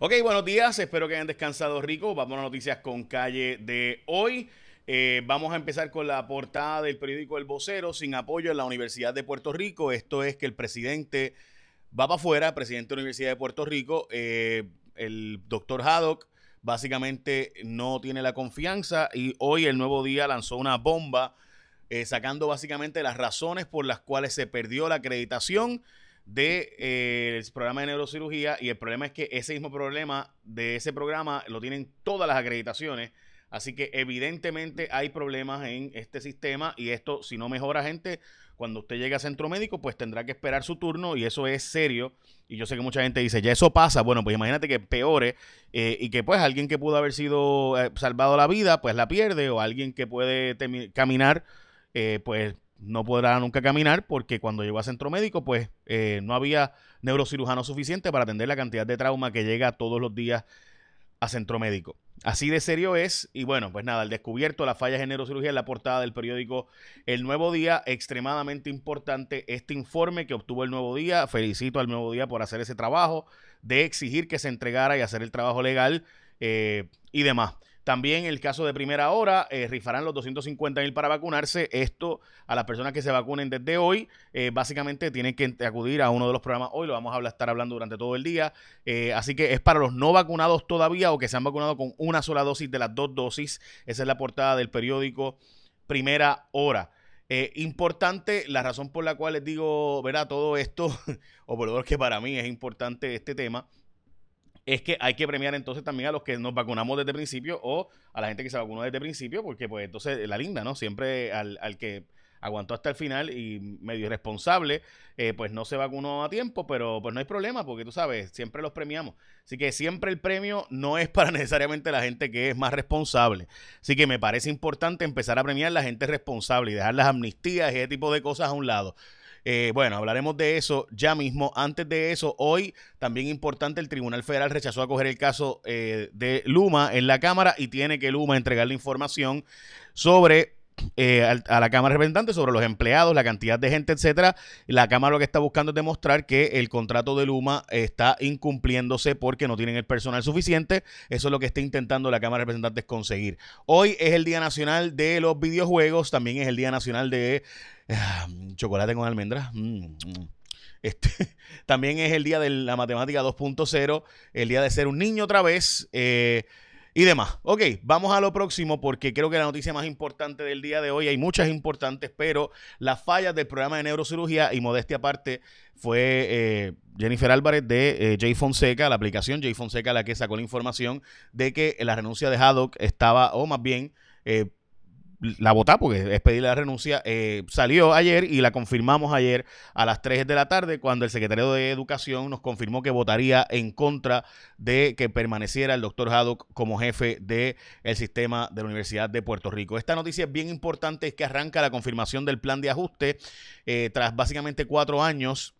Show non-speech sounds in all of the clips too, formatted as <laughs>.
Ok, buenos días, espero que hayan descansado rico. Vamos a noticias con calle de hoy. Eh, vamos a empezar con la portada del periódico El Vocero, sin apoyo en la Universidad de Puerto Rico. Esto es que el presidente va para afuera, presidente de la Universidad de Puerto Rico. Eh, el doctor Haddock básicamente no tiene la confianza y hoy el nuevo día lanzó una bomba eh, sacando básicamente las razones por las cuales se perdió la acreditación de, eh, programa de neurocirugía y el problema es que ese mismo problema de ese programa lo tienen todas las acreditaciones. Así que evidentemente hay problemas en este sistema y esto, si no mejora gente, cuando usted llegue a centro médico, pues tendrá que esperar su turno y eso es serio. Y yo sé que mucha gente dice, ya eso pasa. Bueno, pues imagínate que peore eh, y que pues alguien que pudo haber sido eh, salvado la vida, pues la pierde o alguien que puede caminar, pues no podrá nunca caminar porque cuando llegó a centro médico, pues eh, no había neurocirujano suficiente para atender la cantidad de trauma que llega todos los días a centro médico. Así de serio es, y bueno, pues nada, el descubierto las fallas en neurocirugía en la portada del periódico El Nuevo Día, extremadamente importante este informe que obtuvo el Nuevo Día, felicito al Nuevo Día por hacer ese trabajo, de exigir que se entregara y hacer el trabajo legal eh, y demás. También el caso de primera hora, eh, rifarán los 250 mil para vacunarse. Esto a las personas que se vacunen desde hoy, eh, básicamente tienen que acudir a uno de los programas hoy, lo vamos a estar hablando durante todo el día. Eh, así que es para los no vacunados todavía o que se han vacunado con una sola dosis de las dos dosis. Esa es la portada del periódico Primera Hora. importante, la razón por la cual les digo, verá, todo esto, <laughs> o por lo menos que para mí es importante este tema, es que hay que premiar entonces también a los que nos vacunamos desde principio o a la gente que se vacunó desde principio, porque pues entonces la linda, ¿no? Siempre al, que aguantó hasta el final y medio irresponsable, eh, pues no se vacunó a tiempo, pero pues no hay problema, porque tú sabes, siempre los premiamos. Así que siempre el premio no es para <laughs> necesariamente la gente que es más responsable. Así que me parece importante empezar a premiar a la gente responsable y dejar las amnistías y ese tipo de cosas a un lado. Eh, bueno, hablaremos de eso ya mismo. Antes de eso, hoy también importante, el Tribunal Federal rechazó acoger el caso eh, de Luma en la Cámara y tiene que Luma entregar la información sobre eh, a, la Cámara de Representantes sobre los empleados, la cantidad de gente, etcétera. La Cámara lo que está buscando es demostrar que el contrato de Luma está incumpliéndose porque no tienen el personal suficiente. Eso es lo que está intentando la Cámara de Representantes conseguir. Hoy es el Día Nacional de los Videojuegos, también es el Día Nacional de ah, chocolate con almendras. Mm, mm. Este, <laughs> también es el día de la matemática 2.0, el día de ser un niño otra vez. Eh, y demás. Ok, vamos a lo próximo porque creo que la noticia más importante del día de hoy, hay muchas importantes, pero las fallas del programa de neurocirugía y modestia aparte fue eh, Jennifer Álvarez de eh, Jay Fonseca, la aplicación Jay Fonseca la que sacó la información de que la renuncia de Haddock estaba, o más bien, eh, la votá, porque es pedirle la renuncia, eh, salió ayer y la confirmamos ayer a las 3 de la tarde cuando el secretario de Educación nos confirmó que votaría en contra de que permaneciera el doctor Haddock como jefe del el sistema de la Universidad de Puerto Rico. Esta noticia es bien importante, es que arranca la confirmación del plan de ajuste eh, tras básicamente cuatro años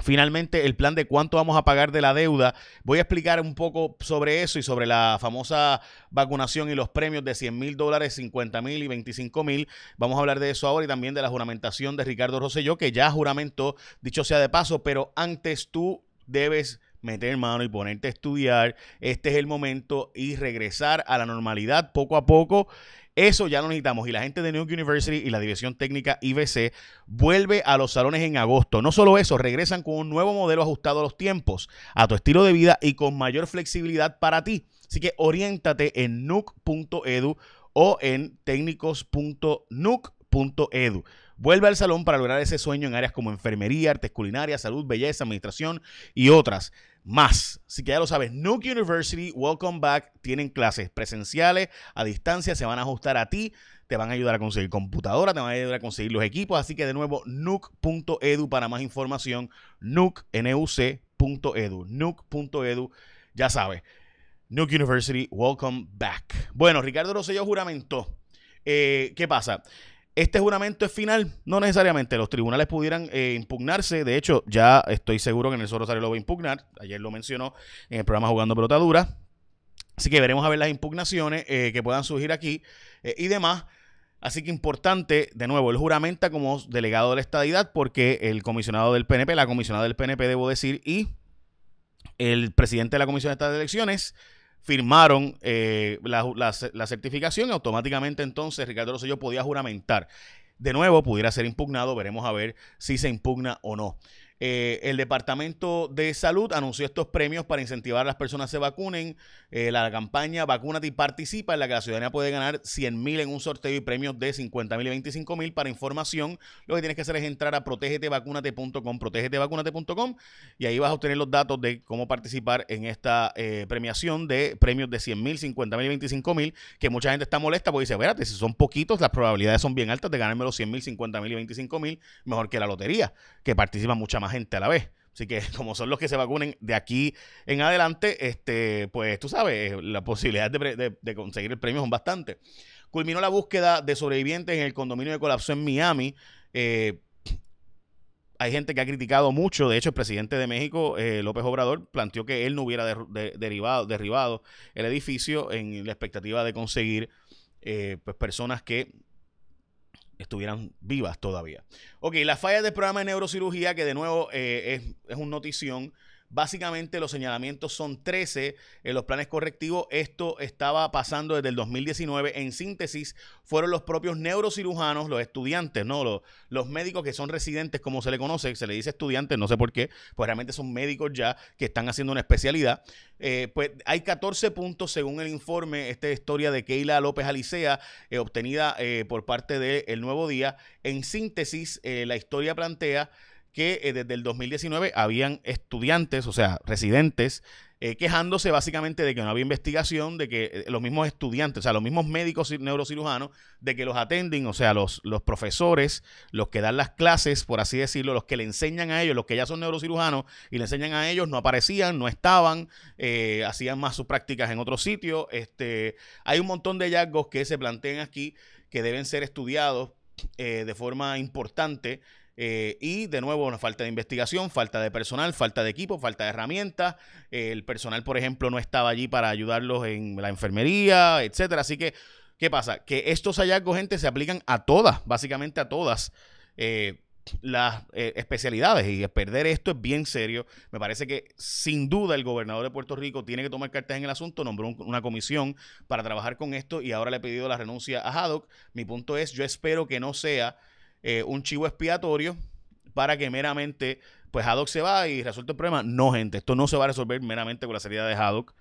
Finalmente, el plan de cuánto vamos a pagar de la deuda. Voy a explicar un poco sobre eso y sobre la famosa vacunación y los premios de 100 mil dólares, 50 mil y 25 mil. Vamos a hablar de eso ahora y también de la juramentación de Ricardo Rosselló, que ya juramentó, dicho sea de paso, pero antes tú debes meter mano y ponerte a estudiar. Este es el momento y regresar a la normalidad poco a poco eso ya lo necesitamos. Y la gente de New University y la División Técnica IBC vuelve a los salones en agosto. No solo eso, regresan con un nuevo modelo ajustado a los tiempos, a tu estilo de vida y con mayor flexibilidad para ti. Así que oriéntate en nuc.edu o en técnicos.nuc.edu. Vuelve al salón para lograr ese sueño en áreas como enfermería, artes culinarias, salud, belleza, administración y otras más. Así que ya lo sabes, Nuke University, welcome back. Tienen clases presenciales, a distancia, se van a ajustar a ti, te van a ayudar a conseguir computadora, te van a ayudar a conseguir los equipos. Así que de nuevo, nuke.edu para más información, nuke, nuc.edu, nuke.edu, ya sabes. Nuke University, welcome back. Bueno, Ricardo Rosselló juramentó. Eh, ¿Qué pasa? Este juramento es final, no necesariamente. Los tribunales pudieran eh, impugnarse. De hecho, ya estoy seguro que el Rosario lo va a impugnar. Ayer lo mencionó en el programa Jugando Pelota Dura. Así que veremos a ver las impugnaciones eh, que puedan surgir aquí eh, y demás. Así que importante, de nuevo, él juramenta como delegado de la estadidad porque el comisionado del PNP, la comisionada del PNP, debo decir, y el presidente de la Comisión de Estado de Elecciones firmaron eh, la, certificación y automáticamente entonces Ricardo Rosselló podía juramentar. De nuevo, pudiera ser impugnado, veremos a ver si se impugna o no. Eh, el Departamento de Salud anunció estos premios para incentivar a las personas a se vacunen. Eh, la campaña Vacúnate y Participa, en la que la ciudadanía puede ganar 100 mil en un sorteo y premios de 50 mil y 25 mil. Para información, lo que tienes que hacer es entrar a protegetevacunate.com, protegetevacunate.com, y ahí vas a obtener los datos de cómo participar en esta eh, premiación de premios de 100 mil, 50 mil y 25 mil, que mucha gente está molesta porque dice, espérate, si son poquitos, las probabilidades son bien altas de ganarme los 100 mil, 50 mil y 25 mil, mejor que la lotería, que participa mucha más gente a la vez. Así que <laughs> como son los que se vacunen de aquí en adelante, este, pues tú sabes, la posibilidad de, conseguir el premio son bastante. Culminó la búsqueda de sobrevivientes en el condominio de colapso en Miami. Eh, hay gente que ha criticado mucho. De hecho, el presidente de México, eh, López Obrador, planteó que él no hubiera derribado el edificio en la expectativa de conseguir eh, pues, personas que estuvieran vivas todavía. Ok, las fallas del programa de neurocirugía, que de nuevo eh, es, es un notición Básicamente los señalamientos son 13 en los planes correctivos. Esto estaba pasando desde el 2019. En síntesis, fueron los propios neurocirujanos, los estudiantes, ¿no? Los, médicos que son residentes, como se le conoce, se le dice estudiantes, no sé por qué, pues realmente son médicos ya que están haciendo una especialidad. Eh, pues hay 14 puntos según el informe, esta historia de Keila López Alicea, eh, obtenida eh, por parte de El Nuevo Día. En síntesis, la historia plantea que eh, desde el 2019 habían estudiantes, o sea, residentes, eh, quejándose básicamente de que no había investigación, de que eh, los mismos estudiantes, o sea, los mismos médicos neurocirujanos, de que los atenden, o sea, los, los profesores, los que dan las clases, por así decirlo, los que le enseñan a ellos, los que ya son neurocirujanos y le enseñan a ellos, no aparecían, no estaban, hacían más sus prácticas en otros sitios. Este, hay un montón de hallazgos que se plantean aquí que deben ser estudiados de forma importante eh, y de nuevo, una falta de investigación, falta de personal, falta de equipo, falta de herramientas. el personal, por ejemplo, no estaba allí para ayudarlos en la enfermería, etcétera. Así que, ¿qué pasa? Que estos hallazgos, gente, se aplican a todas, básicamente a todas. Eh, las eh, especialidades y perder esto es bien serio. Me parece que sin duda el gobernador de Puerto Rico tiene que tomar cartas en el asunto, nombró una comisión para trabajar con esto y ahora le he pedido la renuncia a Haddock. Mi punto es, yo espero que no sea eh, un chivo expiatorio para que meramente, pues Haddock se va y resuelve el problema. No, gente, esto no se va a resolver meramente con la salida de Haddock.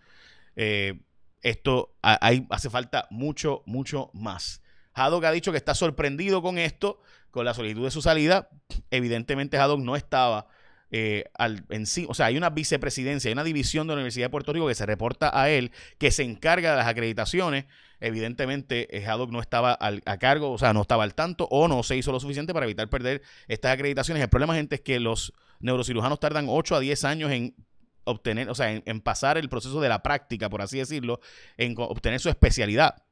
Eh, esto hay, hace falta mucho, mucho más. Haddock ha dicho que está sorprendido con esto, con la solicitud de su salida. Evidentemente, Haddock no estaba eh, al, en sí, o sea, hay una vicepresidencia, hay una división de la Universidad de Puerto Rico que se reporta a él, que se encarga de las acreditaciones. Evidentemente, eh, Haddock no estaba a cargo, o sea, no estaba al tanto o no se hizo lo suficiente para evitar perder estas acreditaciones. El problema, gente, es que los neurocirujanos tardan 8 a 10 años en obtener, o sea, en pasar el proceso de la práctica, por así decirlo, en obtener su especialidad.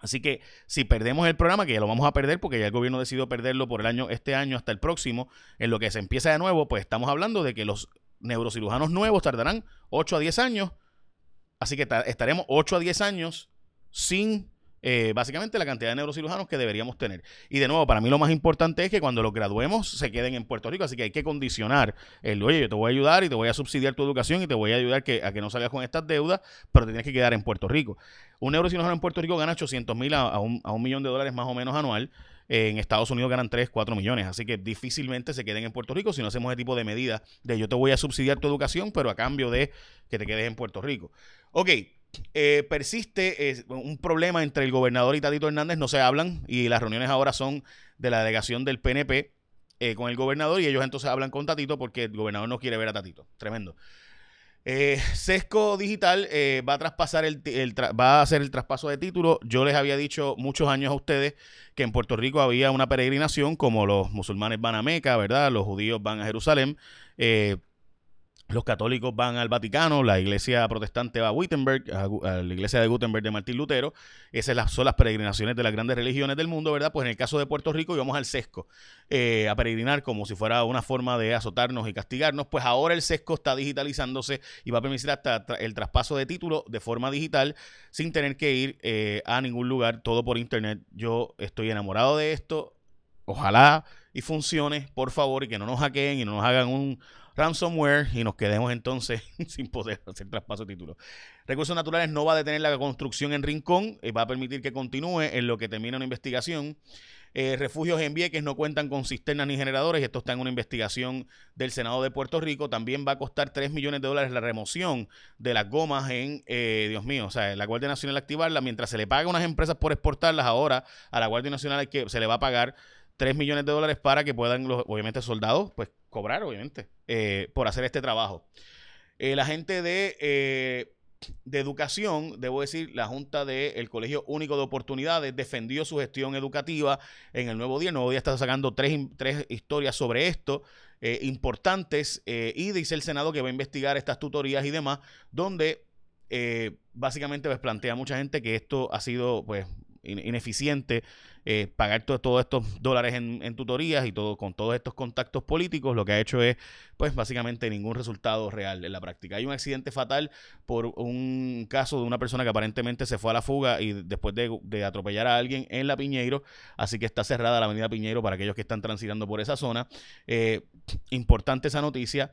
Así que si perdemos el programa, que ya lo vamos a perder porque ya el gobierno decidió perderlo por el año, este año hasta el próximo, en lo que se empieza de nuevo, pues estamos hablando de que los neurocirujanos nuevos tardarán 8 a 10 años. Así que estaremos 8 a 10 años sin eh, básicamente la cantidad de neurocirujanos que deberíamos tener. Y de nuevo, para mí lo más importante es que cuando los graduemos se queden en Puerto Rico, así que hay que condicionar el, oye, yo te voy a ayudar y te voy a subsidiar tu educación y te voy a ayudar que, a que no salgas con estas deudas, pero te tienes que quedar en Puerto Rico. Un neurocirujano en Puerto Rico gana 800 mil a, un, millón de dólares más o menos anual. En Estados Unidos ganan 3, 4 millones. Así que difícilmente se queden en Puerto Rico si no hacemos ese tipo de medidas de yo te voy a subsidiar tu educación, pero a cambio de que te quedes en Puerto Rico. Ok, eh, persiste un problema entre el gobernador y Tatito Hernández, no se hablan y las reuniones ahora son de la delegación del PNP eh, con el gobernador y ellos entonces hablan con Tatito porque el gobernador no quiere ver a Tatito. Tremendo. Eh, Sesco Digital va a traspasar el, va a hacer el traspaso de título. Yo les había dicho muchos años a ustedes que en Puerto Rico había una peregrinación como los musulmanes van a Meca, ¿verdad? Los judíos van a Jerusalén. Los católicos van al Vaticano, la iglesia protestante va a Wittenberg, a, la iglesia de Gutenberg de Martín Lutero. Esas son las peregrinaciones de las grandes religiones del mundo, ¿verdad? Pues en el caso de Puerto Rico íbamos al sesco eh, a peregrinar como si fuera una forma de azotarnos y castigarnos. Pues ahora el sesco está digitalizándose y va a permitir hasta el traspaso de título de forma digital sin tener que ir eh, a ningún lugar, todo por internet. Yo estoy enamorado de esto. Ojalá y funcione, por favor, y que no nos hackeen y no nos hagan un ransomware y nos quedemos entonces <laughs> sin poder hacer traspaso de título. Recursos Naturales no va a detener la construcción en Rincón, y va a permitir que continúe en lo que termina una investigación. Eh, refugios en Vieques no cuentan con cisternas ni generadores. Esto está en una investigación del Senado de Puerto Rico. También va a costar 3 millones de dólares la remoción de las gomas en, eh, Dios mío, o sea, la Guardia Nacional activarla. Mientras se le paga a unas empresas por exportarlas, ahora a la Guardia Nacional que, se le va a pagar 3 millones de dólares para que puedan los, obviamente, soldados, pues cobrar, obviamente, eh, por hacer este trabajo. la gente de de Educación, debo decir, la Junta del Colegio Único de Oportunidades defendió su gestión educativa en el Nuevo Día. Nuevo Día está sacando tres, tres historias sobre esto. Eh, importantes eh, y dice el Senado que va a investigar estas tutorías y demás, donde eh, básicamente pues, plantea mucha gente que esto ha sido pues ineficiente eh, pagar todos estos dólares en, tutorías y todo con todos estos contactos políticos, lo que ha hecho es, pues básicamente ningún resultado real en la práctica. Hay un accidente fatal por un caso de una persona que aparentemente se fue a la fuga y después de, atropellar a alguien en la Piñeiro, así que está cerrada la avenida Piñeiro para aquellos que están transitando por esa zona. Eh, importante esa noticia.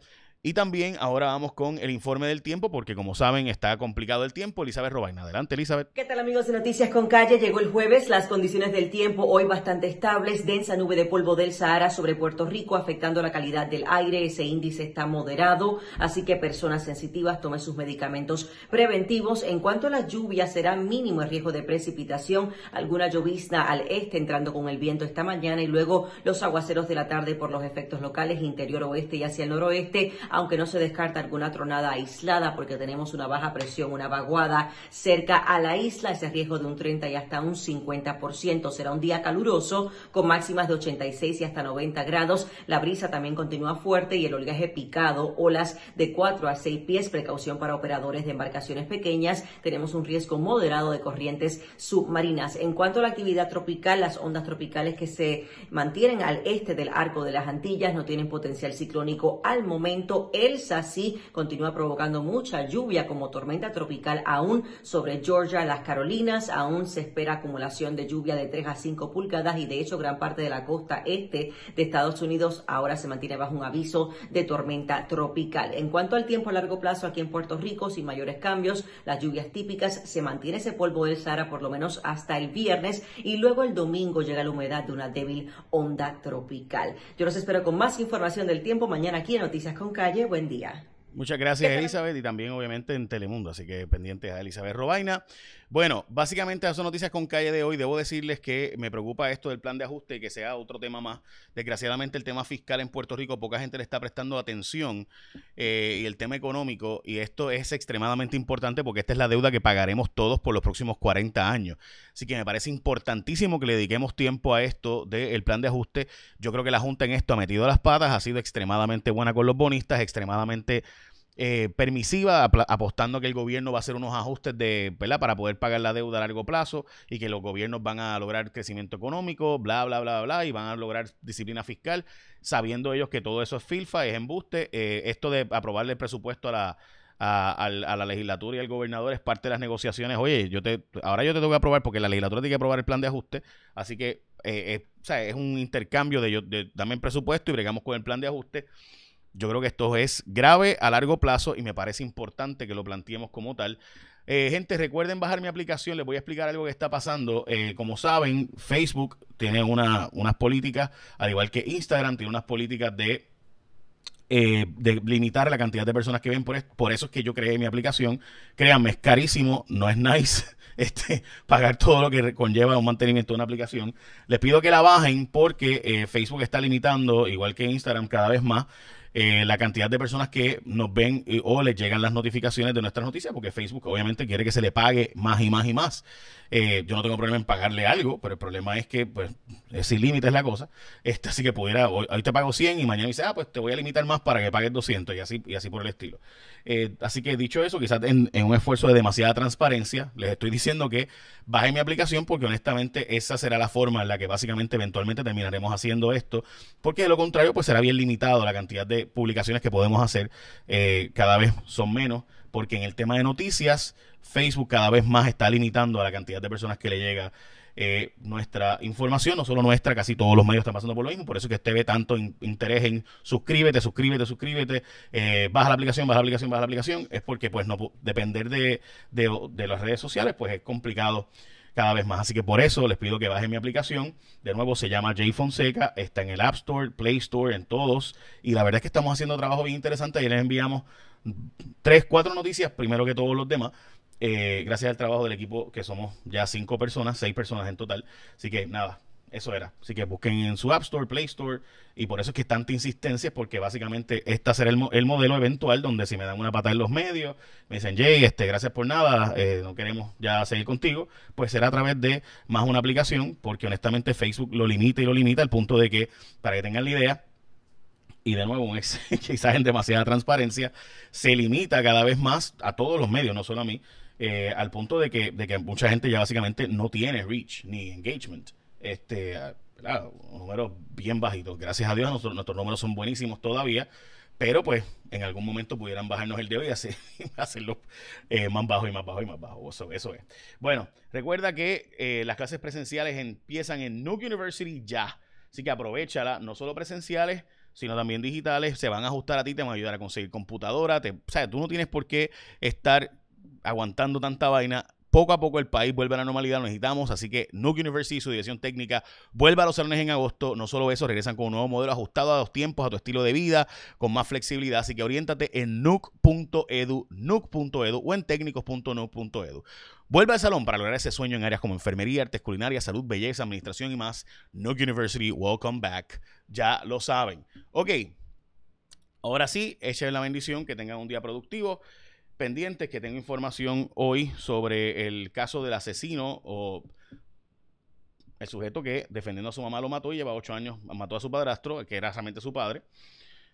Y también ahora vamos con el informe del tiempo, porque como saben está complicado el tiempo. Elizabeth Robaina, adelante Elizabeth. ¿Qué tal amigos de Noticias con Calle? Llegó el jueves, las condiciones del tiempo hoy bastante estables, densa nube de polvo del Sahara sobre Puerto Rico afectando la calidad del aire, ese índice está moderado, así que personas sensitivas tomen sus medicamentos preventivos. En cuanto a las lluvias, será mínimo el riesgo de precipitación, alguna llovizna al este entrando con el viento esta mañana y luego los aguaceros de la tarde por los efectos locales, interior oeste y hacia el noroeste aunque no se descarta alguna tronada aislada porque tenemos una baja presión, una vaguada cerca a la isla, ese riesgo de un 30 y hasta un 50%. Será un día caluroso con máximas de 86 y hasta 90 grados. La brisa también continúa fuerte y el oleaje picado, olas de 4 a 6 pies, precaución para operadores de embarcaciones pequeñas. Tenemos un riesgo moderado de corrientes submarinas. En cuanto a la actividad tropical, las ondas tropicales que se mantienen al este del arco de las Antillas no tienen potencial ciclónico al momento Elsa sí continúa provocando mucha lluvia como tormenta tropical aún sobre Georgia, las Carolinas. Aún se espera acumulación de lluvia de 3 a 5 pulgadas y de hecho gran parte de la costa este de Estados Unidos ahora se mantiene bajo un aviso de tormenta tropical. En cuanto al tiempo a largo plazo aquí en Puerto Rico, sin mayores cambios, las lluvias típicas, se mantiene ese polvo del Sahara por lo menos hasta el viernes y luego el domingo llega la humedad de una débil onda tropical. Yo los espero con más información del tiempo mañana aquí en Noticias con Calle buen día. Muchas gracias, Elizabeth, y también obviamente en Telemundo, así que pendientes a Elizabeth Robaina. Bueno, básicamente esas son noticias con calle de hoy. Debo decirles que me preocupa esto del plan de ajuste que sea otro tema más. Desgraciadamente el tema fiscal en Puerto Rico, poca gente le está prestando atención eh, y el tema económico, y esto es extremadamente importante porque esta es la deuda que pagaremos todos por los próximos 40 años. Así que me parece importantísimo que le dediquemos tiempo a esto del plan de ajuste. Yo creo que la Junta en esto ha metido las patas, ha sido extremadamente buena con los bonistas, extremadamente eh, permisiva, apostando que el gobierno va a hacer unos ajustes de, para poder pagar la deuda a largo plazo y que los gobiernos van a lograr crecimiento económico, bla, bla, bla, bla, y van a lograr disciplina fiscal, sabiendo ellos que todo eso es filfa, es embuste. Eh, esto de aprobarle el presupuesto a la, a, la legislatura y al gobernador es parte de las negociaciones. Oye, yo te, ahora yo te tengo que aprobar porque la legislatura tiene que aprobar el plan de ajuste, así que eh, es un intercambio de, yo, de dame el presupuesto y bregamos con el plan de ajuste. Yo creo que esto es grave a largo plazo y me parece importante que lo planteemos como tal. Eh, gente, recuerden bajar mi aplicación, les voy a explicar algo que está pasando. Eh, como saben, Facebook tiene una, unas políticas, al igual que Instagram tiene unas políticas de, eh, limitar la cantidad de personas que ven. Por, por eso es que yo creé mi aplicación. Créanme, es carísimo, no es nice <laughs> este, pagar todo lo que conlleva un mantenimiento de una aplicación. Les pido que la bajen porque Facebook está limitando, igual que Instagram, cada vez más eh, la cantidad de personas que nos ven o les llegan las notificaciones de nuestras noticias, porque Facebook obviamente quiere que se le pague más y más y más. Eh, yo no tengo problema en pagarle algo, pero el problema es que pues es sin límites la cosa. Este, así que pudiera, hoy, te pago 100 y mañana dice, ah, pues te voy a limitar más para que pagues 200 y así, y así por el estilo. Eh, así que dicho eso, quizás en, en, un esfuerzo de demasiada transparencia, les estoy diciendo que bajen mi aplicación porque honestamente esa será la forma en la que básicamente eventualmente terminaremos haciendo esto, porque de lo contrario pues será bien limitado la cantidad de publicaciones que podemos hacer, eh, cada vez son menos, porque en el tema de noticias, Facebook cada vez más está limitando a la cantidad de personas que le llega eh, nuestra información, no solo nuestra, casi todos los medios están pasando por lo mismo, por eso que usted ve tanto interés en suscríbete, suscríbete, suscríbete, eh, baja la aplicación, baja la aplicación, baja la aplicación, es porque pues no depender de, de las redes sociales, pues es complicado cada vez más. Así que por eso les pido que bajen mi aplicación. De nuevo, se llama J Fonseca, está en el App Store, Play Store, en todos. Y la verdad es que estamos haciendo trabajo bien interesante. Y les enviamos tres, cuatro noticias, primero que todos los demás. Eh, gracias al trabajo del equipo, que somos ya cinco personas, seis personas en total. Así que nada, eso era. Así que busquen en su App Store, Play Store. Y por eso es que tanta insistencia, porque básicamente este será el, el modelo eventual donde si me dan una patada en los medios, me dicen, Jay, este, gracias por nada, eh, no queremos ya seguir contigo, pues será a través de más una aplicación, porque honestamente Facebook lo limita y lo limita al punto de que, para que tengan la idea, y de nuevo, un <laughs> quizás en demasiada transparencia, se limita cada vez más a todos los medios, no solo a mí, eh, al punto de que mucha gente ya básicamente no tiene reach ni engagement este, claro, números bien bajitos. Gracias a Dios nuestros, números son buenísimos todavía, pero pues en algún momento pudieran bajarnos el dedo y hacer, <laughs> hacerlo eh, más bajo y más bajo y más bajo. Eso, eso es. Bueno, recuerda que eh, las clases presenciales empiezan en Nuke University ya. Así que aprovechala, no solo presenciales, sino también digitales. Se van a ajustar a ti, te van a ayudar a conseguir computadora. Te, o sea, tú no tienes por qué estar aguantando tanta vaina poco a poco el país vuelve a la normalidad, lo necesitamos, así que Nuke University, su dirección técnica, vuelve a los salones en agosto. No solo eso, regresan con un nuevo modelo ajustado a los tiempos, a tu estilo de vida, con más flexibilidad. Así que oriéntate en nuke.edu, nuke.edu o en técnicos.nuke.edu. Vuelve al salón para lograr ese sueño en áreas como enfermería, artes culinarias, salud, belleza, administración y más. Nuke University, welcome back. Ya lo saben. Ok, ahora sí, echen la bendición, que tengan un día productivo pendientes que tengo información hoy sobre el caso del asesino o el sujeto que defendiendo a su mamá lo mató y lleva ocho años, mató a su padrastro, que era realmente su padre,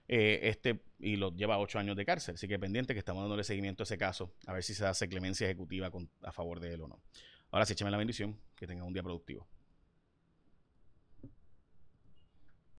eh, este, y lo lleva ocho años de cárcel. Así que pendiente que estamos dándole seguimiento a ese caso, a ver si se hace clemencia ejecutiva a favor de él o no. Ahora sí, écheme la bendición, que tenga un día productivo.